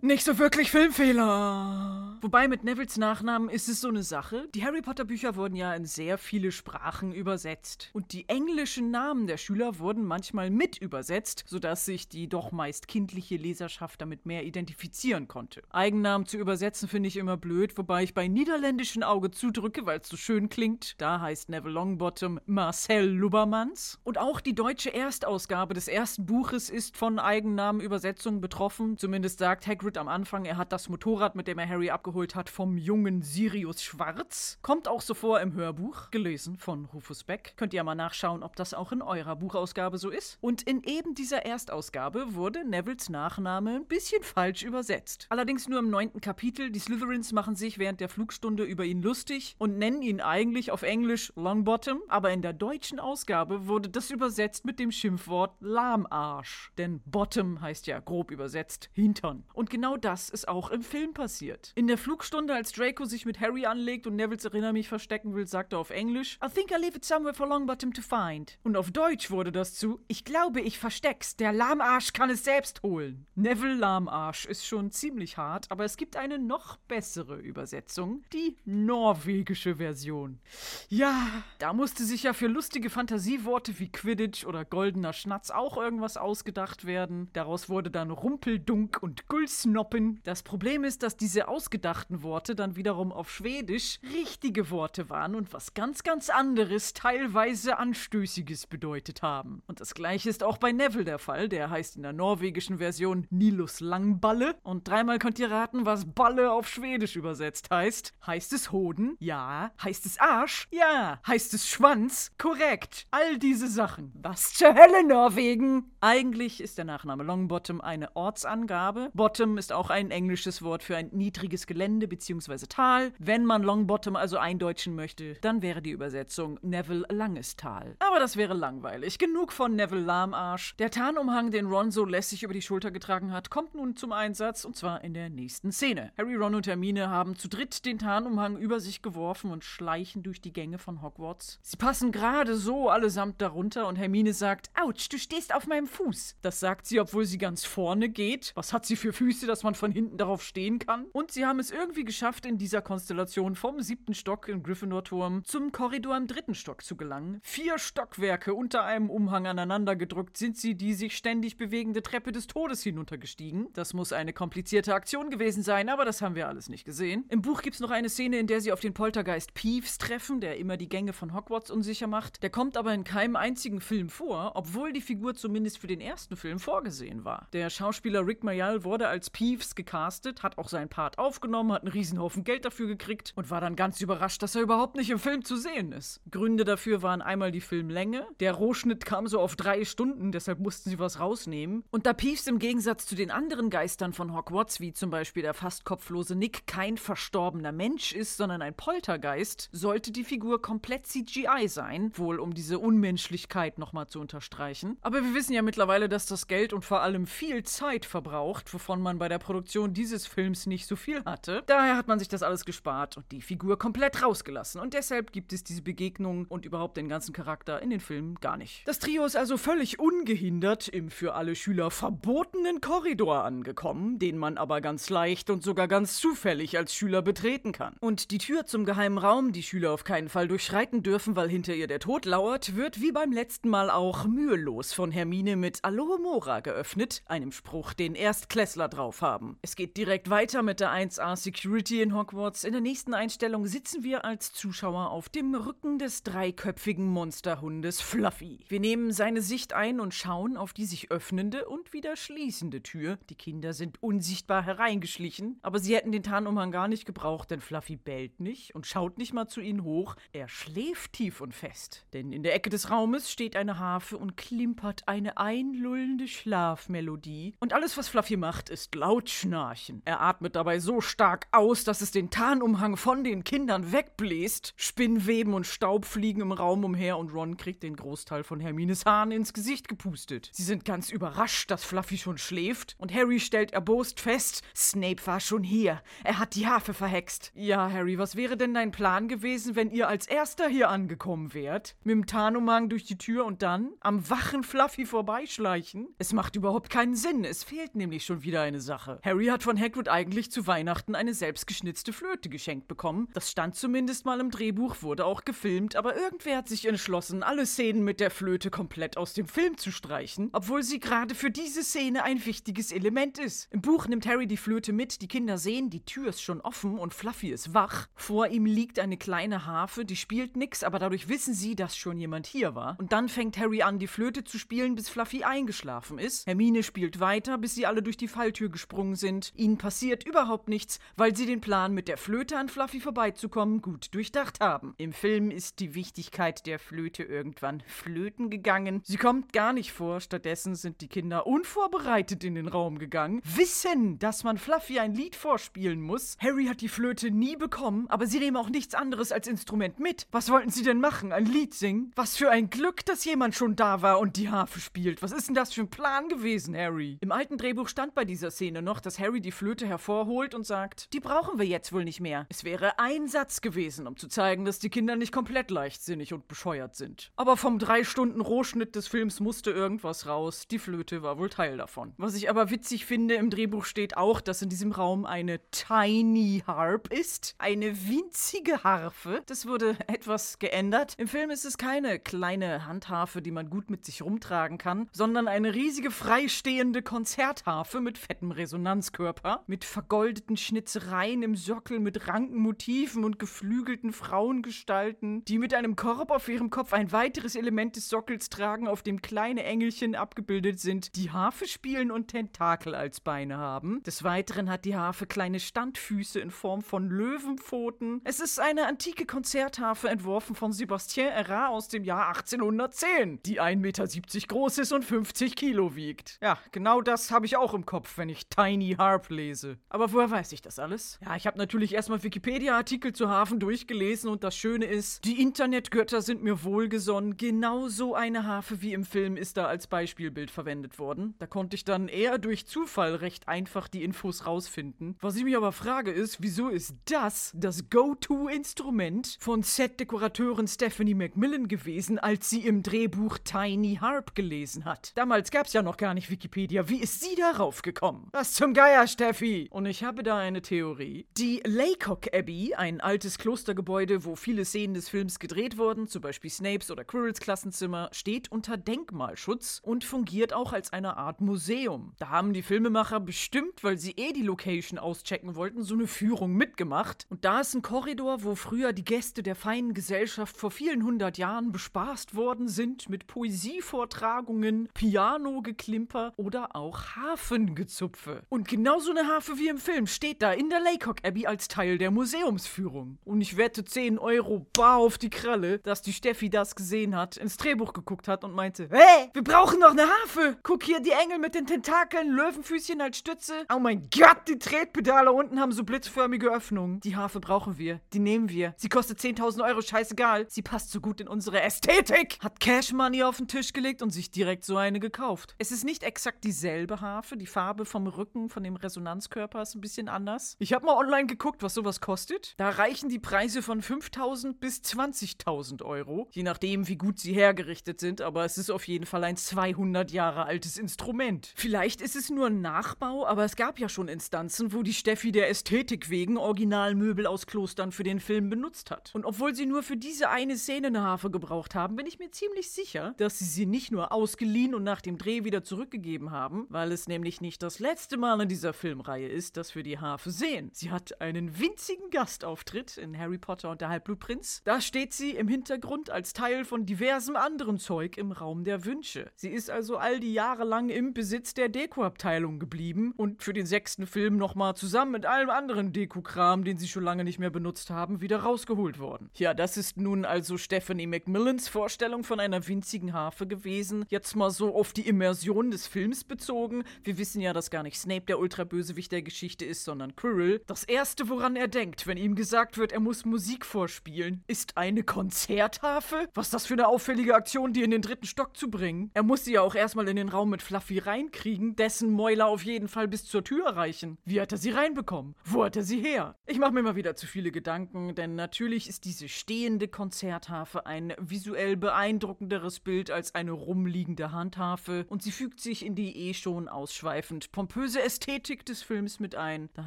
Nicht so wirklich Filmfehler. Wobei mit Nevilles Nachnamen ist es so eine Sache. Die Harry Potter Bücher wurden ja in sehr viele Sprachen übersetzt. Und die englischen Namen der Schüler wurden manchmal mit übersetzt, sodass sich die doch meist kindliche Leserschaft damit mehr identifizieren konnte. Eigennamen zu übersetzen finde ich immer blöd, wobei ich bei niederländischen Auge zudrücke, weil es so schön klingt. Da heißt Neville Longbottom Marcel Lubbermans. Und auch die deutsche Erstausgabe des ersten Buches ist von Eigennamenübersetzungen betroffen. Zumindest sagt Hagrid am Anfang, er hat das Motorrad, mit dem er Harry abgeholt hat, vom jungen Sirius Schwarz. Kommt auch so vor im Hörbuch, gelesen von Rufus Beck. Könnt ihr mal nachschauen, ob das auch in eurer Buchausgabe so ist. Und in eben dieser Erstausgabe wurde Nevilles Nachname ein bisschen falsch übersetzt. Allerdings nur im neunten Kapitel. Die Slytherins machen sich während der Flugstunde über ihn lustig und nennen ihn eigentlich auf Englisch Longbottom, aber in der deutschen Ausgabe wurde das übersetzt mit dem Schimpfwort Lahmarsch. Denn Bottom heißt ja grob übersetzt Hintern. Und genau das ist auch im Film passiert. In der Flugstunde, als Draco sich mit Harry anlegt und Neville's Erinner mich verstecken will, sagt er auf Englisch I think I leave it somewhere for Longbottom to find. Und auf Deutsch wurde das zu Ich glaube, ich versteck's. Der Lahmarsch kann es selbst holen. Neville Lahmarsch ist schon ziemlich hart, aber es gibt eine noch bessere Übersetzung. Die norwegische Version. Ja, da musste sich ja für lustige Fantasieworte wie Quidditch oder goldener Schnatz auch irgendwas ausgedacht werden. Daraus wurde dann Rumpeldunk und Gulsnoppen. Das Problem ist, dass diese ausgedachten Worte dann wiederum auf Schwedisch richtige Worte waren und was ganz, ganz anderes, teilweise Anstößiges bedeutet haben. Und das gleiche ist auch bei Neville der Fall. Der heißt in der norwegischen Version Nilus Langballe. Und dreimal könnt ihr raten, was Balle auf Schwedisch übersetzt heißt. Heißt es Hoden? Ja. Heißt es Arsch? Ja. Heißt es Schwanz? Korrekt. All diese Sachen. Was zur Hölle, Norwegen? Eigentlich ist der Nachname Longbottom eine Ortsangabe. Bottom ist auch ein englisches Wort für ein niedriges Gelände bzw. Tal. Wenn man Longbottom also eindeutschen möchte, dann wäre die Übersetzung Neville Langes Tal. Aber das wäre langweilig. Genug von Neville Lahmarsch. Der Tarnumhang, den Ron so lässig über die Schulter getragen hat, kommt nun zum Einsatz und zwar in der nächsten Szene. Harry, Ron und Hermine haben zu dritt den Tarnumhang über sich geworfen und schleichen durch die Gänge von Hogwarts. Sie passen gerade so allesamt darunter und Hermine sagt, Autsch, du stehst auf meinem Fuß. Das sagt sie, obwohl sie ganz vorne geht. Was hat sie für Füße, dass man von hinten darauf stehen kann? Und sie haben es irgendwie geschafft, in dieser Konstellation vom siebten Stock im Gryffindor-Turm zum Korridor im dritten Stock zu gelangen. Vier Stockwerke unter einem Umhang aneinander gedrückt sind sie die sich ständig bewegende Treppe des Todes hinuntergestiegen. Das muss eine komplizierte Aktion gewesen sein, aber das haben wir alles nicht gesehen. Im Buch gibt es noch eine Szene, in der sie auf den Poltergeist Peeves treffen, der immer die Gänge von Hogwarts unsicher macht. Der kommt aber in keinem einzigen Film vor, obwohl die Figur zumindest für den ersten Film vorgesehen war. Der Schauspieler Rick Mayall wurde als Peeves gecastet, hat auch seinen Part aufgenommen, hat einen Riesenhaufen Geld dafür gekriegt und war dann ganz überrascht, dass er überhaupt nicht im Film zu sehen ist. Gründe dafür waren einmal die Filmlänge. Der Rohschnitt kam so auf drei Stunden, deshalb mussten sie was rausnehmen. Und da Peeves im Gegensatz zu den anderen Geistern von Hogwarts, wie zum Beispiel der fast kopflose Nick, kein verstorbener Mensch ist, sondern ein Poltergeist, sollte die Figur komplett CGI sein, wohl um diese Unmenschlichkeit nochmal zu unterstreichen. Aber wir wissen ja mittlerweile, dass das Geld und vor allem viel Zeit verbraucht, wovon man bei der Produktion dieses Films nicht so viel hatte. Daher hat man sich das alles gespart und die Figur komplett rausgelassen. Und deshalb gibt es diese Begegnung und überhaupt den ganzen Charakter in den Filmen gar nicht. Das Trio ist also völlig ungehindert im für alle Schüler verbotenen Korridor angekommen, den man aber ganz leicht und sogar ganz zufällig als Schüler betreten kann. Und die Tür zum geheimen Raum, die Schüler auf keinen Fall durchschreiten dürfen, weil hinter ihr der Tod lauert, wird wie beim letzten Mal auch mühelos von Hermine mit Alohomora geöffnet, einem Spruch, den Erstklässler drauf haben. Es geht direkt weiter mit der 1A Security in Hogwarts. In der nächsten Einstellung sitzen wir als Zuschauer auf dem Rücken des dreiköpfigen Monsterhundes Fluffy. Wir nehmen seine Sicht ein und schauen auf die sich öffnende und wieder schließende Tür. Die Kinder sind unsichtbar hereingeschlichen, aber sie hätten den Tarnumhang gar nicht gebraucht, denn Fluffy bellt nicht und schaut nicht mal zu ihnen hoch. Er schläft tief und fest. Denn in der Ecke des Raumes steht eine Harfe und klimpert eine einlullende Schlafmelodie. Und alles, was Fluffy macht, ist laut schnarchen. Er atmet dabei so stark aus, dass es den Tarnumhang von den Kindern wegbläst. Spinnweben und Staub fliegen im Raum umher und Ron kriegt den Großteil von Hermines Haaren ins Gesicht gepustet. Sie sind ganz überrascht, dass Fluffy schon schläft und Harry stellt erbost fest, Snape war schon hier. Er hat die Harfe verhext. Ja, Harry, was wäre denn dein Plan gewesen, wenn ihr als erster hier angekommen wärt? Mit dem Tarnumhang durch die Tür und dann am wachen Fluffy vorbeischleichen? Es macht überhaupt keinen Sinn. Es fehlt nämlich schon wieder eine Sache. Harry hat von Hagrid eigentlich zu Weihnachten eine selbstgeschnitzte Flöte geschenkt bekommen. Das stand zumindest mal im Drehbuch, wurde auch gefilmt, aber irgendwer hat sich entschlossen, alle Szenen mit der Flöte komplett aus dem Film zu streichen, obwohl sie gerade für diese Szene ein wichtiges Element ist. Im Buch nimmt Harry die Flöte mit, die Kinder sehen, die Tür ist schon offen und Fluffy ist wach. Vor ihm liegt eine kleine Harfe, die spielt nix, aber dadurch wissen sie, dass schon jemand hier war. Und dann fängt Harry an, die Flöte zu spielen, bis Fluffy eingeschlafen ist. Hermine spielt weiter, bis sie alle durch die Falltür gesprungen sind. Ihnen passiert überhaupt nichts, weil sie den Plan, mit der Flöte an Fluffy vorbeizukommen, gut durchdacht haben. Im Film ist die Wichtigkeit der Flöte irgendwann flöten gegangen. Sie kommt gar nicht vor, stattdessen sind die Kinder unvorbereitet in den Raum gegangen, wissen, dass man Fluffy ein Lied vorspielen muss. Harry hat die Flöte nie bekommen, aber sie nehmen auch nichts anderes als Instrument mit. Was wollten sie denn machen? Ein Lied singen? Was für ein Glück, dass jemand schon da war und die Harfe spielt. Was ist denn das für ein Plan gewesen, Harry? Im alten Drehbuch stand bei dieser Szene noch, dass Harry die Flöte hervorholt und sagt, die brauchen wir jetzt wohl nicht mehr. Es wäre ein Satz gewesen, um zu zeigen, dass die Kinder nicht komplett leichtsinnig und bescheuert sind. Aber vom drei Stunden Rohschnitt des Films musste irgendwas raus. Die Flöte war wohl Teil davon. Was ich aber witzig finde, im Drehbuch steht auch, dass in diesem Raum eine Tiny Harp ist. Eine winzige Harfe. Das wurde etwas geändert. Im Film ist es keine kleine Handharfe, die man gut mit sich rumtragen kann, sondern eine riesige freistehende Konzertharfe mit fettem Resonanzkörper, mit vergoldeten Schnitzereien im Sockel, mit Rankenmotiven und geflügelten Frauengestalten, die mit einem Korb auf ihrem Kopf ein weiteres Element des Sockels tragen, auf dem kleine Engelchen abgebildet sind, die Harfe spielen und Tentakel als Beine haben. Des Weiteren hat die Harfe kleine Standfüße in Form von Löwenpfoten. Es ist eine antike Konzertharfe entworfen von Sébastien Erard aus dem Jahr 1810, die 1,70 Meter groß ist und 50 Kilo wiegt. Ja, genau das habe ich auch im Kopf, wenn ich Tiny Harp lese. Aber woher weiß ich das alles? Ja, ich habe natürlich erstmal Wikipedia-Artikel zu Hafen durchgelesen und das Schöne ist, die Internetgötter sind mir wohlgesonnen. Genau so eine Harfe wie im Film ist da als Beispielbild verwendet worden. Da konnte ich dann eher durch Zufall recht einfach die Infos rausfinden. Was ich mich aber frage ist, wieso ist das das Go-To-Instrument von Set-Dekorateurin Stephanie Macmillan gewesen, als sie im Drehbuch Tiny Harp gelesen hat? Damals gab es ja noch gar nicht Wikipedia. Wie ist sie darauf gekommen? Was zum Geier, Steffi? Und ich habe da eine Theorie. Die Laycock Abbey, ein altes Klostergebäude, wo viele Szenen des Films gedreht wurden, zum Beispiel Snapes oder Quirrells Klassenzimmer, steht unter Denkmalschutz und fungiert auch als eine Art Museum. Da haben die Filmemacher bestimmt, weil sie eh die Location auschecken wollten, so eine Führung mitgemacht. Und da ist ein Korridor, wo früher die Gäste der feinen Gesellschaft vor vielen hundert Jahren bespaßt worden sind mit Poesievortragungen, Piano-Geklimper oder auch Hafengezupfe. Und genau so eine Harfe wie im Film steht da in der Laycock Abbey als Teil der Museumsführung. Und ich wette 10 Euro bar auf die Kralle, dass die Steffi das gesehen hat, ins Drehbuch geguckt hat und meinte, hey, wir brauchen noch eine Harfe. Guck hier, die Engel mit den Tentakeln, Löwenfüßchen als Stütze. Oh mein Gott, die Tretpedale unten haben so blitzförmige Öffnungen. Die Harfe brauchen wir, die nehmen wir. Sie kostet 10.000 Euro, scheißegal. Sie passt so gut in unsere Ästhetik. Hat Cash Money auf den Tisch gelegt und sich direkt so eine gekauft. Es ist nicht exakt dieselbe Harfe, die Farbe vom Rücken, von dem Resonanzkörper ist ein bisschen anders. Ich habe mal online geguckt, was sowas kostet. Da reichen die Preise von 5.000 bis 20.000 Euro, je nachdem, wie gut sie hergerichtet sind, aber es ist auf jeden Fall ein 200 Jahre altes Instrument. Vielleicht ist es nur ein Nachbau, aber es gab ja schon Instanzen, wo die Steffi der Ästhetik wegen Originalmöbel aus Klostern für den Film benutzt hat. Und obwohl sie nur für diese eine Szene eine Harfe gebraucht haben, bin ich mir ziemlich sicher, dass sie sie nicht nur ausgeliehen und nach dem Dreh wieder zurückgegeben haben, weil es nämlich nicht das letzte Mal in dieser Filmreihe ist, dass wir die Harfe sehen. Sie hat einen winzigen Gastauftritt in Harry Potter und der Halbblutprinz. Da steht sie im Hintergrund als Teil von diversem anderen Zeug im Raum der Wünsche. Sie ist also all die Jahre lang im Besitz der Dekoabteilung geblieben und für den sechsten Film nochmal zusammen mit allem anderen Dekokram, den sie schon lange nicht mehr benutzt haben, wieder rausgeholt worden. Ja, das ist nun also Stephanie Macmillans Vorstellung von einer winzigen Harfe gewesen. Jetzt mal so auf die Immersion des Films bezogen. Wir wissen ja, dass gar nicht Snape der Ultrabösewicht der Geschichte ist, sondern Quirrell. Das erste, woran er denkt, wenn ihm gesagt wird, er muss Musik vorspielen, ist eine Konzertharfe? Was ist das für eine auffällige Aktion, die in den dritten Stock zu bringen? Er muss sie ja auch erstmal in den Raum mit Fluffy reinkriegen, dessen Mäuler auf jeden Fall bis zur Tür reichen. Wie hat er sie reinbekommen? Wo hat er sie her? Ich mache mir mal wieder zu viele Gedanken, denn natürlich ist diese stehende Konzertharfe ein visuell beeindruckenderes Bild als eine rumliegende Handharfe und sie fügt sich in die eh schon ausschweifend pompöse Ästhetik des Films mit ein. Da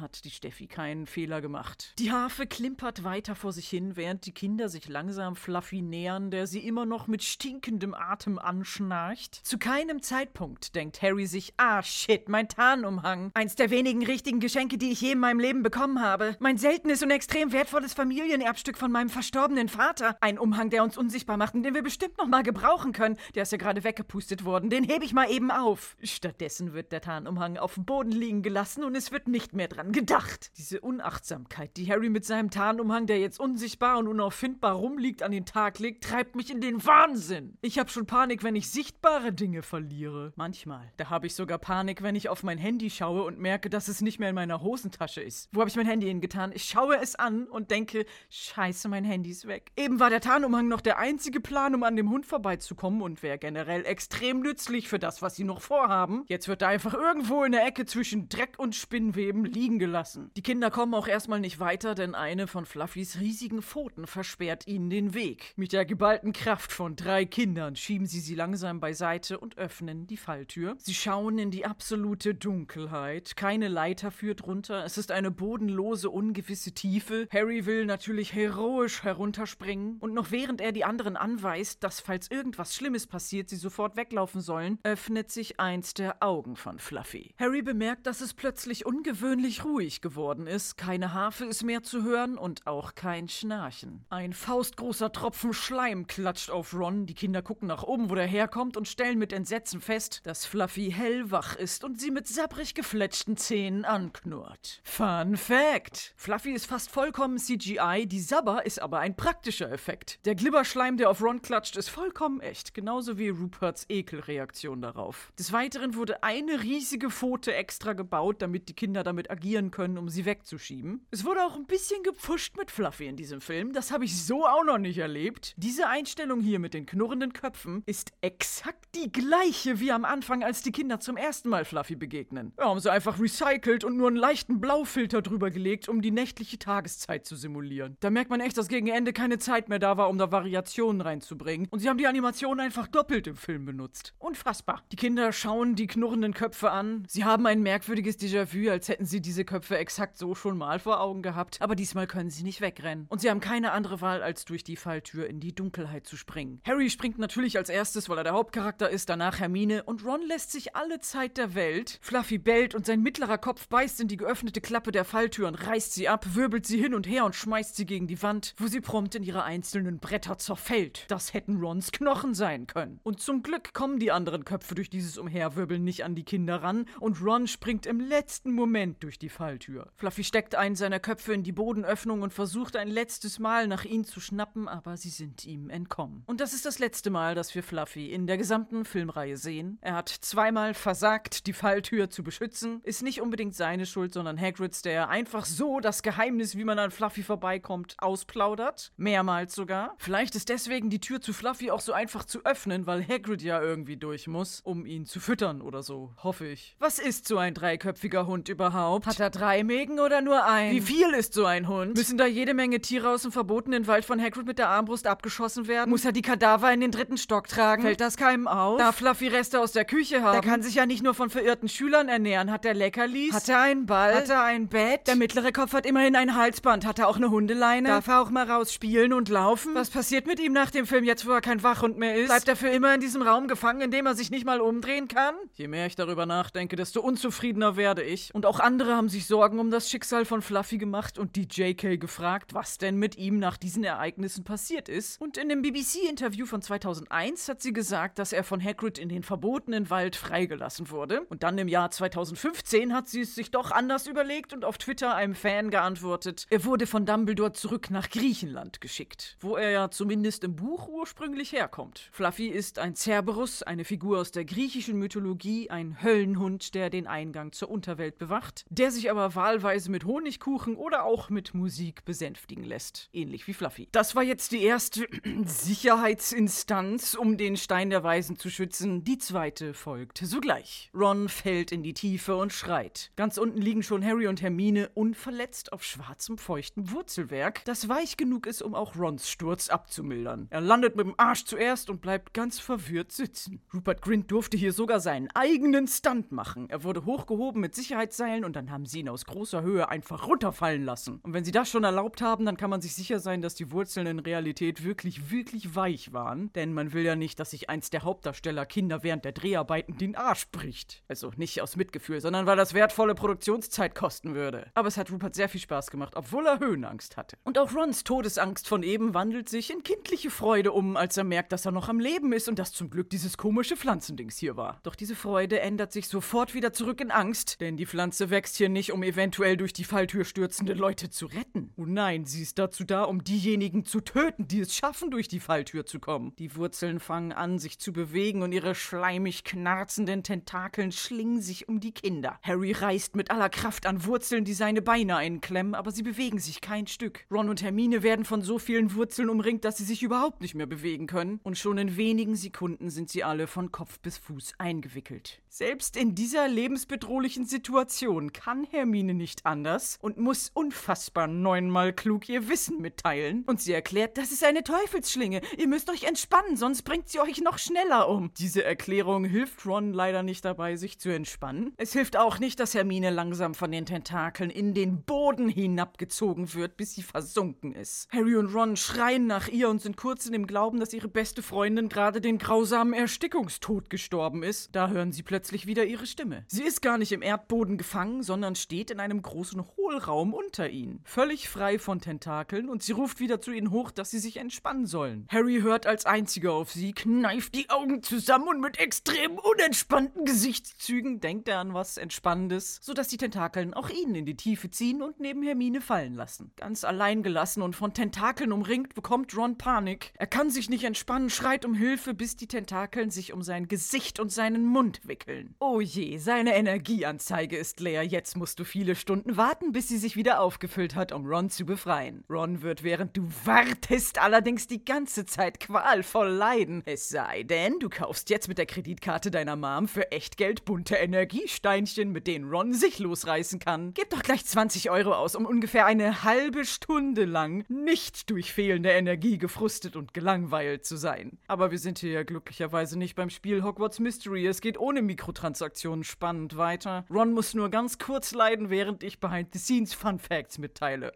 hat die Steffi keinen Fehler gemacht. Die Harfe klimpert weiter vor sich hin, während die Kinder sich langsam Fluffy nähern, der sie immer noch mit stinkendem Atem anschnarcht. Zu keinem Zeitpunkt denkt Harry sich, ah shit, mein Tarnumhang. Eins der wenigen richtigen Geschenke, die ich je in meinem Leben bekommen habe. Mein seltenes und extrem wertvolles Familienerbstück von meinem verstorbenen Vater. Ein Umhang, der uns unsichtbar macht und den wir bestimmt noch mal gebrauchen können. Der ist ja gerade weggepustet worden. Den hebe ich mal eben auf. Stattdessen wird der Tarnumhang auf dem Boden liegen gelassen und es wird nicht mehr dran gedacht. Diese Unachtsamkeit, die Harry mit seinem Tarnumhang, der jetzt unsichtbar und unauffindbar rumliegt, an den Tag legt, treibt mich in den Wahnsinn. Ich habe schon Panik, wenn ich sichtbare Dinge verliere. Manchmal. Da habe ich sogar Panik, wenn ich auf mein Handy schaue und merke, dass es nicht mehr in meiner Hosentasche ist. Wo habe ich mein Handy hingetan? Ich schaue es an und denke, scheiße, mein Handy ist weg. Eben war der Tarnumhang noch der einzige Plan, um an dem Hund vorbeizukommen und wäre generell extrem nützlich für das, was sie noch vorhaben. Jetzt wird er einfach irgendwo in der Ecke zwischen Dreck und Spinnweben liegen gelassen. Die Kinder kommen auch erstmal nicht weiter, denn eine von Fluffys riesigen Pfoten versperrt ihnen den Weg. Mit der geballten Kraft von drei Kindern schieben sie sie langsam beiseite und öffnen die Falltür. Sie schauen in die absolute Dunkelheit. Keine Leiter führt runter. Es ist eine bodenlose, ungewisse Tiefe. Harry will natürlich heroisch herunterspringen. Und noch während er die anderen anweist, dass falls irgendwas Schlimmes passiert, sie sofort weglaufen sollen, öffnet sich eins der Augen von Fluffy. Harry bemerkt, dass es plötzlich ungewöhnlich ruhig geworden ist. Keine Harfe ist mehr zu hören und auch kein Schnarchen. Ein faustgroßer Tropfen Schleim klatscht auf Ron. Die Kinder gucken nach oben, wo der herkommt und stellen mit Entsetzen fest, dass Fluffy hellwach ist und sie mit sabbrig gefletschten Zähnen anknurrt. Fun Fact! Fluffy ist fast vollkommen CGI, die Sabber ist aber ein praktischer Effekt. Der Glibberschleim, der auf Ron klatscht, ist vollkommen echt, genauso wie Ruperts Ekelreaktion darauf. Des Weiteren wurde eine riesige Pfote extra gebaut, damit die Kinder damit agieren können, um sie wegzuschieben. Es wurde auch ein bisschen gepfuscht mit Fluffy in diesem Film. Das habe ich so auch noch nicht erlebt. Diese Einstellung hier mit den knurrenden Köpfen ist exakt die gleiche wie am Anfang, als die Kinder zum ersten Mal Fluffy begegnen. Wir haben sie einfach recycelt und nur einen leichten Blaufilter drüber gelegt, um die nächtliche Tageszeit zu simulieren. Da merkt man echt, dass gegen Ende keine Zeit mehr da war, um da Variationen reinzubringen. Und sie haben die Animation einfach doppelt im Film benutzt. Unfassbar. Die Kinder schauen die knurrenden Köpfe an. Sie haben ein merkwürdiges Déjà-vu, als hätten sie diese Köpfe exakt so schon mal vor Augen gehabt. Aber diesmal können sie nicht wegrennen. Und sie haben keine andere Wahl, als durch die Falltür in die Dunkelheit zu springen. Harry springt natürlich als erstes, weil er der Hauptcharakter ist, danach Hermine und Ron lässt sich alle Zeit der Welt. Fluffy bellt und sein mittlerer Kopf beißt in die geöffnete Klappe der Falltür und reißt sie ab, wirbelt sie hin und her und schmeißt sie gegen die Wand, wo sie prompt in ihre einzelnen Bretter zerfällt. Das hätten Rons Knochen sein können. Und zum Glück kommen die anderen Köpfe durch dieses Umherwirbeln nicht an die Kinder ran und Ron springt im letzten Moment durch die Falltür. Fluffy steckt einen seiner Köpfe in die Bodenöffnung und versucht ein letztes Mal nach ihnen zu schnappen, aber sie sind ihm entkommen. Und das ist das letzte Mal, dass wir Fluffy in der gesamten Filmreihe sehen. Er hat zweimal versagt, die Falltür zu beschützen. Ist nicht unbedingt seine Schuld, sondern Hagrids, der einfach so das Geheimnis, wie man an Fluffy vorbeikommt, ausplaudert. Mehrmals sogar. Vielleicht ist deswegen die Tür zu Fluffy auch so einfach zu öffnen, weil Hagrid ja irgendwie durch muss, um ihn zu füttern oder so. Hoffe ich. Was ist so ein dreiköpfiger Hund überhaupt? Hat er drei Mägen oder nur ein? Wie viel ist so ein Hund? Müssen da jede Menge Tiere aus dem verbotenen Wald von Hagrid mit der Armbrust abgeschossen werden? Muss er die Kadaver in den dritten Stock tragen? Fällt das keinem auf? Darf Fluffy Reste aus der Küche haben? Der kann sich ja nicht nur von verirrten Schülern ernähren. Hat er Leckerlis? Hat er einen Ball? Hat er ein Bett? Der mittlere Kopf hat immerhin ein Halsband. Hat er auch eine Hundeleine? Darf er auch mal raus spielen und laufen? Was passiert mit ihm nach dem Film jetzt, wo er kein Wachhund mehr ist? Bleibt er für immer in diesem Raum gefangen, in dem er sich nicht mal umdrehen kann? Je mehr ich darüber nachdenke, desto unzufriedener werde ich. Und auch andere haben sich Sorgen um das Schicksal von Fluffy gemacht und die JK gefragt, was denn mit ihm nach diesen Ereignissen passiert ist. Und in dem BBC-Interview von 2001 hat sie gesagt, dass er von Hagrid in den verbotenen Wald freigelassen wurde. Und dann im Jahr 2015 hat sie es sich doch anders überlegt und auf Twitter einem Fan geantwortet, er wurde von Dumbledore zurück nach Griechenland geschickt, wo er ja zumindest im Buch ursprünglich herkommt. Fluffy ist ein Cerberus, eine Figur aus der griechischen Mythologie, ein Höllenhund, der den Eingang zur Unterwelt bewacht, der sich aber wahlweise mit Honigkuchen oder auch mit Musik besänftigen lässt. Ähnlich wie Fluffy. Das war jetzt die erste Sicherheitsinstanz, um den Stein der Weisen zu schützen. Die zweite folgt sogleich. Ron fällt in die Tiefe und schreit. Ganz unten liegen schon Harry und Hermine unverletzt auf schwarzem, feuchtem Wurzelwerk, das weich genug ist, um auch Rons Sturz abzumildern. Er landet mit dem Arsch zuerst und bleibt ganz verwirrt sitzen. Rupert Grint durfte hier sogar seinen eigenen Stunt machen. Er wurde hochgehoben mit Sicherheitsseilen und dann haben sie ihn aus großer Höhe einfach runterfallen lassen. Und wenn sie das schon erlaubt haben, dann kann man sich sicher sein, dass die Wurzeln in Realität wirklich, wirklich weich waren. Denn man will ja nicht, dass sich eins der Hauptdarsteller Kinder während der Dreharbeiten den Arsch bricht. Also nicht aus Mitgefühl, sondern weil das wertvolle Produktionszeit kosten würde. Aber es hat Rupert sehr viel Spaß gemacht, obwohl er Höhenangst hatte. Und auch Rons Todesangst von eben wandelt sich in kindliche Freude um, als er merkt, dass er noch am Leben ist und dass zum Glück dieses komische Pflanzendings hier war. Doch diese Freude ändert sich sofort wieder zurück in Angst, denn die Pflanze wächst hier nicht, um eventuell durch die Falltür stürzende Leute zu retten. Oh nein, sie ist dazu da, um diejenigen zu töten, die es schaffen, durch die Falltür zu kommen. Die Wurzeln fangen an, sich zu bewegen und ihre schleimig knarzenden Tentakeln schlingen sich um die Kinder. Harry reißt mit aller Kraft an Wurzeln, die seine Beine einklemmen, aber sie bewegen sich kein Stück. Ron und Hermine werden von so vielen Wurzeln umringt, dass sie sich überhaupt nicht mehr bewegen können. Und schon in wenigen Sekunden sind sie alle von Kopf bis Fuß eingewickelt. Selbst in dieser lebensbedrohlichen Situation kann Hermine nicht anders und muss unfassbar neunmal klug ihr Wissen mitteilen. Und sie erklärt, das ist eine Teufelsschlinge. Ihr müsst euch entspannen, sonst bringt sie euch noch schneller um. Diese Erklärung hilft Ron leider nicht dabei, sich zu entspannen. Es hilft auch nicht, dass Hermine langsam von den Tentakeln in den Boden hinabgezogen wird, bis sie versunken ist. Harry und Ron schreien nach ihr und sind kurz in dem Glauben, dass ihre beste Freundin gerade den grausamen Erstickungstod gestorben ist. Da hören sie plötzlich wieder ihre Stimme. Sie ist gar nicht im Erdboden gefangen, sondern steht in einem großen Hohlraum unter ihnen. Völlig frei von Tentakeln und sie ruft wieder zu ihnen hoch, dass sie sich entspannen sollen. Harry hört als einziger auf sie, kneift die Augen zusammen und mit extrem unentspannten Gesichtszügen denkt er an was Entspannendes, sodass die Tentakeln auch ihn in die Tiefe ziehen und neben Hermine fallen lassen. Ganz allein gelassen und von Tentakeln umringt, bekommt Ron Panik. Er kann sich nicht entspannen, schreit um Hilfe, bis die Tentakeln sich um sein Gesicht und seinen Mund wickeln. Oh je, seine Energieanzeige ist leer, jetzt muss musst du viele Stunden warten, bis sie sich wieder aufgefüllt hat, um Ron zu befreien. Ron wird während du wartest allerdings die ganze Zeit qualvoll leiden. Es sei denn, du kaufst jetzt mit der Kreditkarte deiner Mom für Echtgeld bunte Energiesteinchen, mit denen Ron sich losreißen kann. Gib doch gleich 20 Euro aus, um ungefähr eine halbe Stunde lang nicht durch fehlende Energie gefrustet und gelangweilt zu sein. Aber wir sind hier ja glücklicherweise nicht beim Spiel Hogwarts Mystery. Es geht ohne Mikrotransaktionen spannend weiter. Ron muss nur ganz kurz leiden, während ich Behind-the-Scenes Fun Facts mitteile.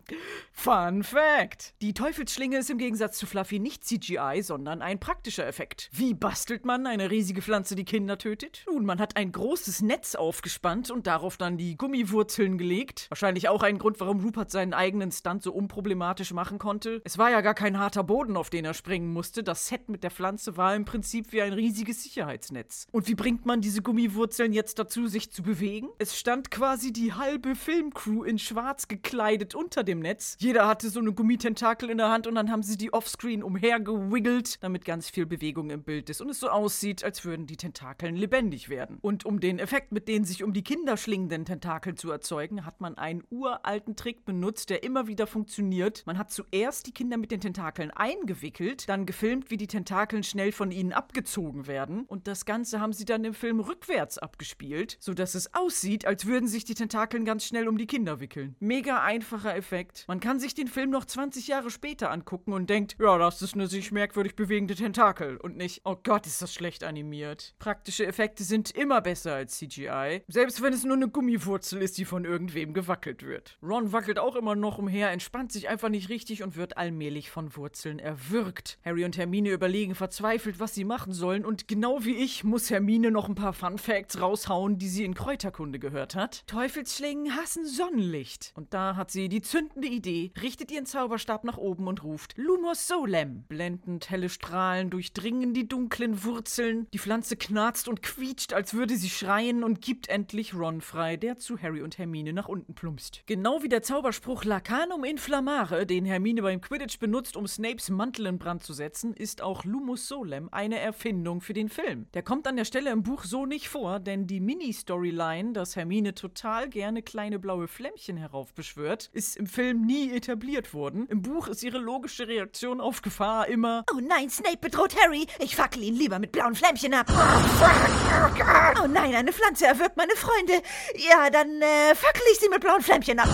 Fun Fact! Die Teufelsschlinge ist im Gegensatz zu Fluffy nicht CGI, sondern ein praktischer Effekt. Wie bastelt man eine riesige Pflanze, die Kinder tötet? Nun, man hat ein großes Netz aufgespannt und darauf dann die Gummiwurzeln gelegt. Wahrscheinlich auch ein Grund, warum Rupert seinen eigenen Stunt so unproblematisch machen konnte. Es war ja gar kein harter Boden, auf den er springen musste. Das Set mit der Pflanze war im Prinzip wie ein riesiges Sicherheitsnetz. Und wie bringt man diese Gummiwurzeln jetzt dazu, sich zu bewegen? Es stand quasi die halbe Filmcrew in schwarz gekleidet unter dem Netz. Jeder hatte so eine Gummitentakel in der Hand und dann haben sie die offscreen umhergewiggelt, damit ganz viel Bewegung im Bild ist und es so aussieht, als würden die Tentakeln lebendig werden. Und um den Effekt mit den sich um die Kinder schlingenden Tentakeln zu erzeugen, hat man einen uralten Trick benutzt, der immer wieder funktioniert. Man hat zuerst die Kinder mit den Tentakeln eingewickelt, dann gefilmt, wie die Tentakeln schnell von ihnen abgezogen werden und das Ganze haben sie dann im Film rückwärts abgespielt, sodass es aussieht, als würden sich die Tentakeln ganz schnell um die Kinder wickeln. Mega einfacher Effekt. Man kann sich den Film noch 20 Jahre später angucken und denkt, ja, das ist eine sich merkwürdig bewegende Tentakel und nicht, oh Gott, ist das schlecht animiert. Praktische Effekte sind immer besser als CGI, selbst wenn es nur eine Gummiwurzel ist, die von irgendwem gewackelt wird. Ron wackelt auch immer noch umher, entspannt sich einfach nicht richtig und wird allmählich von Wurzeln erwürgt. Harry und Hermine überlegen verzweifelt, was sie machen sollen und genau wie ich muss Hermine noch ein paar Fun Facts raushauen, die sie in Kräuterkunde gehört hat. Teufelsschlingen hassen Sonnenlicht. Und da hat sie die zündende Idee, richtet ihren Zauberstab nach oben und ruft Lumos Solem. Blendend helle Strahlen durchdringen die dunklen Wurzeln. Die Pflanze knarzt und quietscht, als würde sie schreien und gibt endlich Ron frei, der zu Harry und Hermine nach unten plumpst. Genau wie der Zauberspruch Lacanum Inflammare, den Hermine beim Quidditch benutzt, um Snapes Mantel in Brand zu setzen, ist auch Lumos Solem eine Erfindung für den Film. Der kommt an der Stelle im Buch so nicht vor, denn die Mini-Storyline, dass Hermine total gerne kleine blaue Flämmchen heraufbeschwört, ist im Film nie etabliert worden. Im Buch ist ihre logische Reaktion auf Gefahr immer Oh nein, Snape bedroht Harry. Ich fackel ihn lieber mit blauen Flämmchen ab. Oh nein, eine Pflanze erwürgt meine Freunde. Ja, dann äh, fackel ich sie mit blauen Flämmchen ab.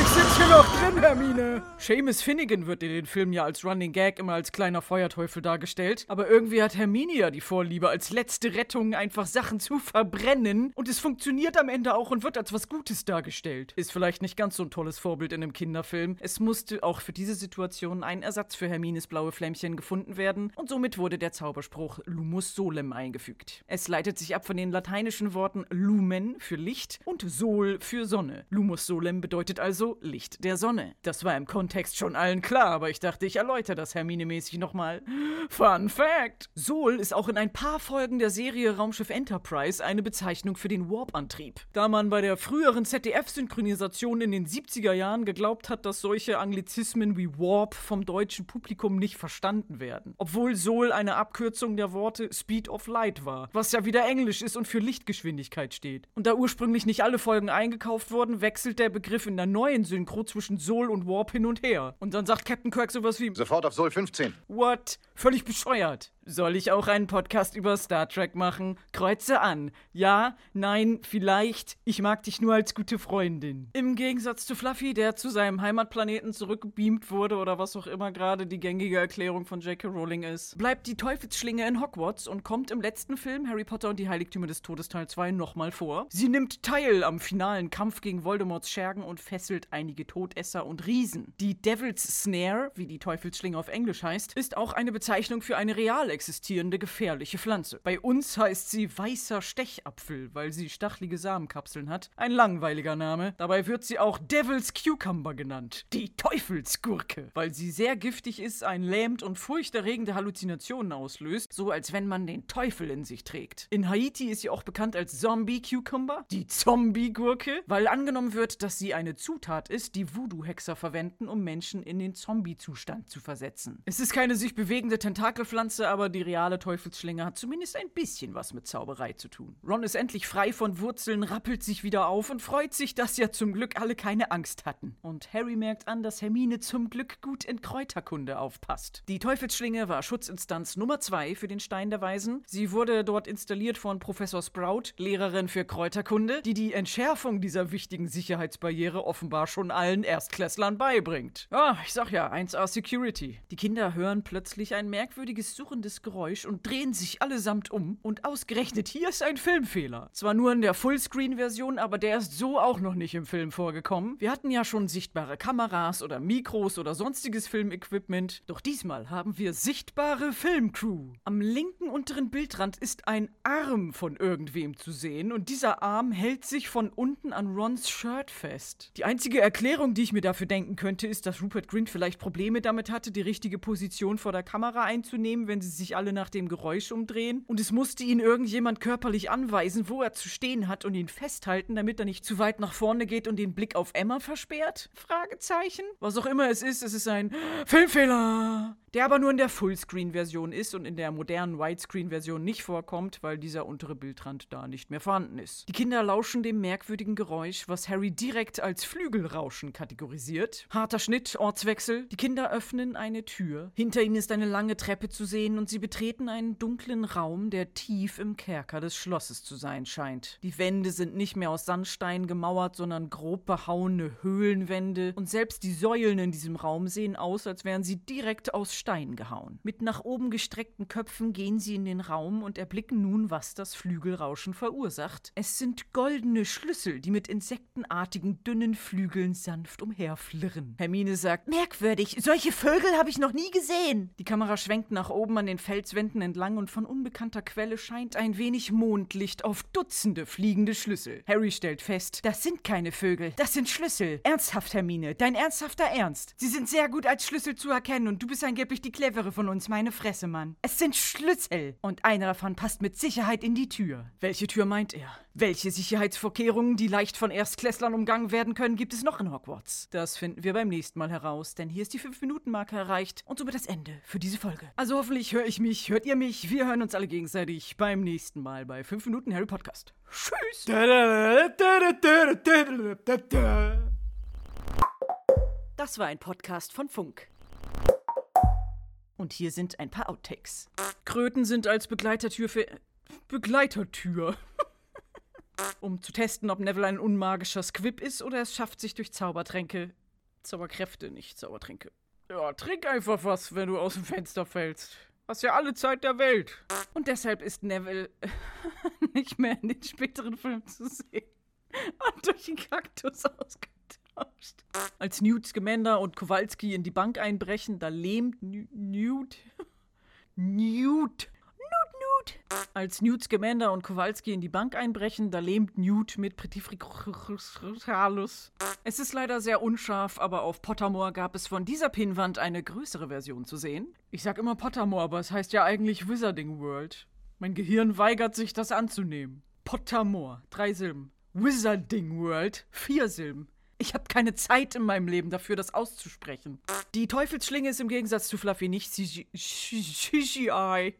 Ich sitz hier noch drin, Hermine. Seamus Finnegan wird in den Filmen ja als Running Gag immer als kleiner Feuerteufel dargestellt. Aber irgendwie hat Hermine ja die Vorliebe, als letzte Rettung einfach Sachen zu verbrennen. Und es funktioniert am Ende auch und wird als was Gutes dargestellt. Ist vielleicht nicht ganz so ein tolles Vorbild in einem Kinderfilm. Es musste auch für diese Situation ein Ersatz für Hermines blaue Flämmchen gefunden werden. Und somit wurde der Zauberspruch Lumus Solem eingefügt. Es leitet sich ab von den lateinischen Worten Lumen für Licht und Sol für Sonne. Lumus Solem bedeutet also Licht der Sonne. Das war im Kontext schon allen klar, aber ich dachte, ich erläutere das Hermine-mäßig nochmal. Fun Fact! Sol ist auch in ein paar Folgen der Serie Raumschiff Enterprise eine Bezeichnung für den Warp-Antrieb. Da man bei der früheren ZDF-Synchronisation in den 70er Jahren geglaubt hat, dass solche Anglizismen wie Warp vom deutschen Publikum nicht verstanden werden. Obwohl Sol eine Abkürzung der Worte Speed of Light war, was ja wieder Englisch ist und für Lichtgeschwindigkeit steht. Und da ursprünglich nicht alle Folgen eingekauft wurden, wechselt der Begriff in der neuen Synchro zwischen Sol und Warp hin und her. Und dann sagt Captain Kirk sowas wie Sofort auf Sol 15. What? Völlig bescheuert. Soll ich auch einen Podcast über Star Trek machen? Kreuze an. Ja, nein, vielleicht. Ich mag dich nur als gute Freundin. Im Gegensatz zu Fluffy, der zu seinem Heimatplaneten zurückgebeamt wurde oder was auch immer gerade die gängige Erklärung von J.K. Rowling ist, bleibt die Teufelsschlinge in Hogwarts und kommt im letzten Film Harry Potter und die Heiligtümer des Todes Teil 2 nochmal vor. Sie nimmt teil am finalen Kampf gegen Voldemorts Schergen und fesselt einige Todesser und Riesen. Die Devil's Snare, wie die Teufelsschlinge auf Englisch heißt, ist auch eine Bezeichnung für eine real existierende gefährliche Pflanze. Bei uns heißt sie weißer Stechapfel, weil sie stachelige Samenkapseln hat. Ein langweiliger Name. Dabei wird sie auch Devil's Cucumber genannt. Die Teufelsgurke, weil sie sehr giftig ist, ein lähmt und furchterregende Halluzinationen auslöst, so als wenn man den Teufel in sich trägt. In Haiti ist sie auch bekannt als Zombie Cucumber, die Zombie-Gurke, weil angenommen wird, dass sie eine Zutat ist, die Voodoo-Hexer verwenden, um Menschen in den Zombie-Zustand zu versetzen. Es ist keine sich bewegende Tentakelpflanze, aber aber die reale Teufelsschlinge hat zumindest ein bisschen was mit Zauberei zu tun. Ron ist endlich frei von Wurzeln, rappelt sich wieder auf und freut sich, dass ja zum Glück alle keine Angst hatten. Und Harry merkt an, dass Hermine zum Glück gut in Kräuterkunde aufpasst. Die Teufelsschlinge war Schutzinstanz Nummer zwei für den Stein der Weisen. Sie wurde dort installiert von Professor Sprout, Lehrerin für Kräuterkunde, die die Entschärfung dieser wichtigen Sicherheitsbarriere offenbar schon allen Erstklässlern beibringt. Ah, ich sag ja, 1A Security. Die Kinder hören plötzlich ein merkwürdiges surrendes Geräusch und drehen sich allesamt um. Und ausgerechnet hier ist ein Filmfehler. Zwar nur in der Fullscreen-Version, aber der ist so auch noch nicht im Film vorgekommen. Wir hatten ja schon sichtbare Kameras oder Mikros oder sonstiges Filmequipment. Doch diesmal haben wir sichtbare Filmcrew. Am linken unteren Bildrand ist ein Arm von irgendwem zu sehen und dieser Arm hält sich von unten an Rons Shirt fest. Die einzige Erklärung, die ich mir dafür denken könnte, ist, dass Rupert Grint vielleicht Probleme damit hatte, die richtige Position vor der Kamera einzunehmen, wenn sie sich alle nach dem Geräusch umdrehen. Und es musste ihn irgendjemand körperlich anweisen, wo er zu stehen hat und ihn festhalten, damit er nicht zu weit nach vorne geht und den Blick auf Emma versperrt? Fragezeichen. Was auch immer es ist, es ist ein Filmfehler der aber nur in der Fullscreen-Version ist und in der modernen Widescreen-Version nicht vorkommt, weil dieser untere Bildrand da nicht mehr vorhanden ist. Die Kinder lauschen dem merkwürdigen Geräusch, was Harry direkt als Flügelrauschen kategorisiert. Harter Schnitt, Ortswechsel. Die Kinder öffnen eine Tür. Hinter ihnen ist eine lange Treppe zu sehen und sie betreten einen dunklen Raum, der tief im Kerker des Schlosses zu sein scheint. Die Wände sind nicht mehr aus Sandstein gemauert, sondern grob behauene Höhlenwände und selbst die Säulen in diesem Raum sehen aus, als wären sie direkt aus Stein gehauen. Mit nach oben gestreckten Köpfen gehen sie in den Raum und erblicken nun, was das Flügelrauschen verursacht. Es sind goldene Schlüssel, die mit insektenartigen dünnen Flügeln sanft umherflirren. Hermine sagt, Merkwürdig, solche Vögel habe ich noch nie gesehen. die Kamera schwenkt nach oben an den Felswänden entlang und von unbekannter Quelle scheint ein wenig Mondlicht auf Dutzende fliegende Schlüssel. Harry stellt fest, Das sind keine Vögel, das sind Schlüssel. Ernsthaft, Hermine, dein ernsthafter Ernst. Sie sind sehr gut als Schlüssel zu erkennen und du bist angeblich die clevere von uns, meine Fresse, Mann. Es sind Schlüssel und einer davon passt mit Sicherheit in die Tür. welche Tür meint er? Welche Sicherheitsvorkehrungen, die leicht von Erstklässlern umgangen werden können, gibt es noch in Hogwarts? Das finden wir beim nächsten Mal heraus, denn hier ist die 5-Minuten-Marke erreicht und somit das Ende für diese Folge. Also hoffentlich höre ich mich, hört ihr mich, wir hören uns alle gegenseitig beim nächsten Mal bei 5 Minuten Harry Podcast. Tschüss! Das war ein Podcast von Funk. Und hier sind ein paar Outtakes. Kröten sind als Begleitertür für. Begleitertür. um zu testen, ob Neville ein unmagischer Squib ist oder es schafft, sich durch Zaubertränke. Zauberkräfte, nicht Zaubertränke. Ja, trink einfach was, wenn du aus dem Fenster fällst. Hast ja alle Zeit der Welt. Und deshalb ist Neville nicht mehr in den späteren Filmen zu sehen. Und durch den Kaktus ausgetauscht. Als Newt Scamander und Kowalski in die Bank einbrechen, da lähmt Newt. Newt. Newt. Als Newt Scamander und Kowalski in die Bank einbrechen, da lähmt Newt mit Pretifricalus. Es ist leider sehr unscharf, aber auf Pottermore gab es von dieser Pinnwand eine größere Version zu sehen. Ich sag immer Pottermore, aber es heißt ja eigentlich Wizarding World. Mein Gehirn weigert sich, das anzunehmen. Pottermore, drei Silben. Wizarding World, vier Silben. Ich habe keine Zeit in meinem Leben dafür, das auszusprechen. Die Teufelsschlinge ist im Gegensatz zu Fluffy nicht CGI. CGI.